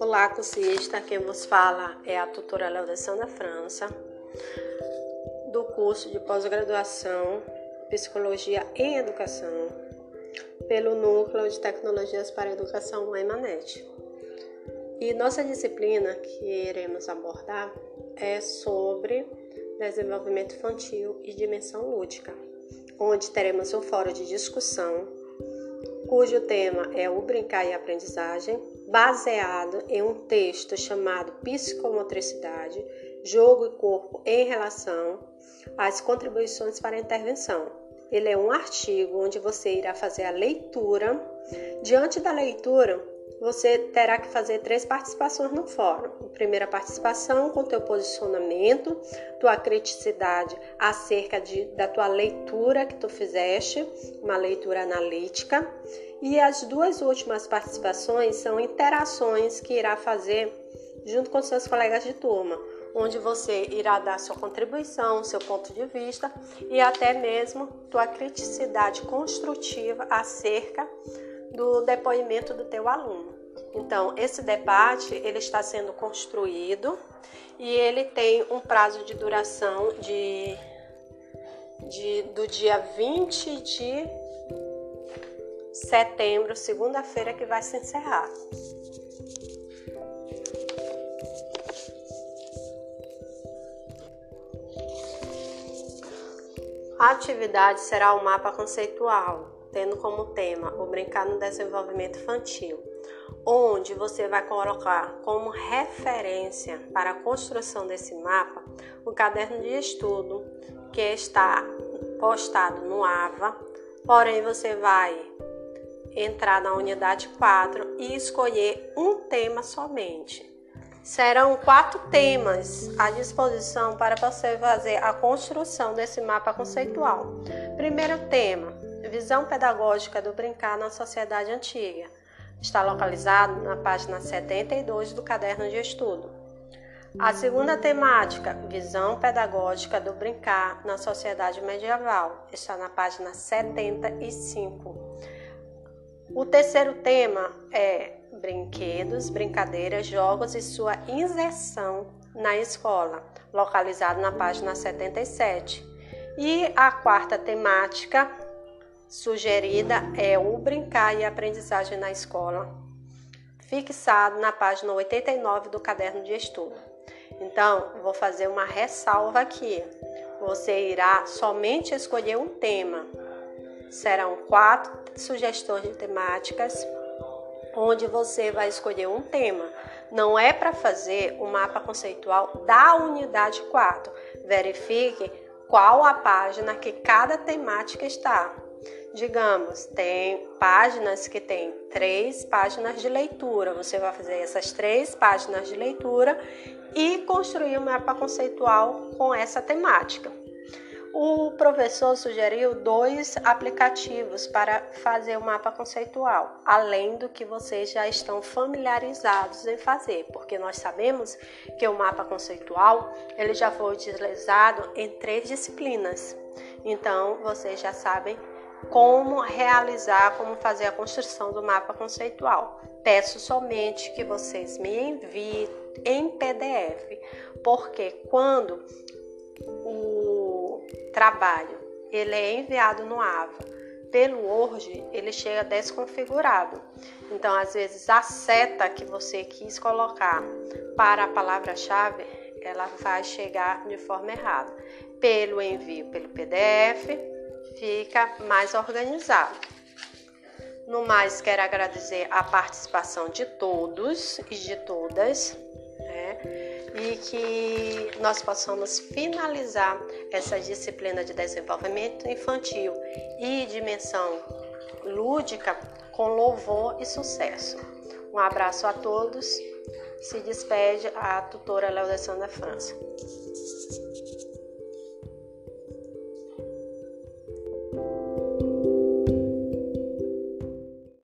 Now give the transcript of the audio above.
Olá, cursista. Quem vos fala é a tutora Leodessandra França, do curso de pós-graduação Psicologia em Educação, pelo Núcleo de Tecnologias para Educação Emanet. E nossa disciplina que iremos abordar é sobre desenvolvimento infantil e dimensão lúdica, onde teremos um fórum de discussão, cujo tema é o brincar e aprendizagem, baseado em um texto chamado Psicomotricidade, Jogo e Corpo em Relação às Contribuições para a Intervenção. Ele é um artigo onde você irá fazer a leitura. Diante da leitura, você terá que fazer três participações no fórum. primeira participação com teu posicionamento, tua criticidade acerca de, da tua leitura que tu fizeste, uma leitura analítica. E as duas últimas participações são interações que irá fazer junto com seus colegas de turma, onde você irá dar sua contribuição, seu ponto de vista e até mesmo tua criticidade construtiva acerca do depoimento do teu aluno. Então, esse debate ele está sendo construído e ele tem um prazo de duração de, de do dia 20 de setembro, segunda-feira, que vai se encerrar. A atividade será o mapa conceitual, tendo como tema o brincar no desenvolvimento infantil, onde você vai colocar como referência para a construção desse mapa o caderno de estudo que está postado no AVA, porém você vai entrar na unidade 4 e escolher um tema somente. Serão quatro temas à disposição para você fazer a construção desse mapa conceitual. Primeiro tema: visão pedagógica do brincar na sociedade antiga. Está localizado na página 72 do caderno de estudo. A segunda temática, visão pedagógica do brincar na sociedade medieval, está na página 75. O terceiro tema é brinquedos, brincadeiras, jogos e sua inserção na escola, localizado na página 77. E a quarta temática sugerida é o brincar e aprendizagem na escola, fixado na página 89 do caderno de estudo. Então, vou fazer uma ressalva aqui. Você irá somente escolher um tema. Serão quatro sugestões de temáticas onde você vai escolher um tema. Não é para fazer o mapa conceitual da unidade 4. Verifique qual a página que cada temática está. Digamos, tem páginas que tem três páginas de leitura. Você vai fazer essas três páginas de leitura e construir um mapa conceitual com essa temática. O professor sugeriu dois aplicativos para fazer o mapa conceitual, além do que vocês já estão familiarizados em fazer, porque nós sabemos que o mapa conceitual ele já foi utilizado em três disciplinas. Então, vocês já sabem como realizar, como fazer a construção do mapa conceitual. Peço somente que vocês me enviem em PDF, porque quando o trabalho ele é enviado no AVA pelo Word, ele chega desconfigurado. Então, às vezes, a seta que você quis colocar para a palavra-chave, ela vai chegar de forma errada. Pelo envio pelo PDF, fica mais organizado. No mais, quero agradecer a participação de todos e de todas, né? e que nós possamos finalizar essa disciplina de desenvolvimento infantil e dimensão lúdica com louvor e sucesso. Um abraço a todos. Se despede a tutora Leodessandra França.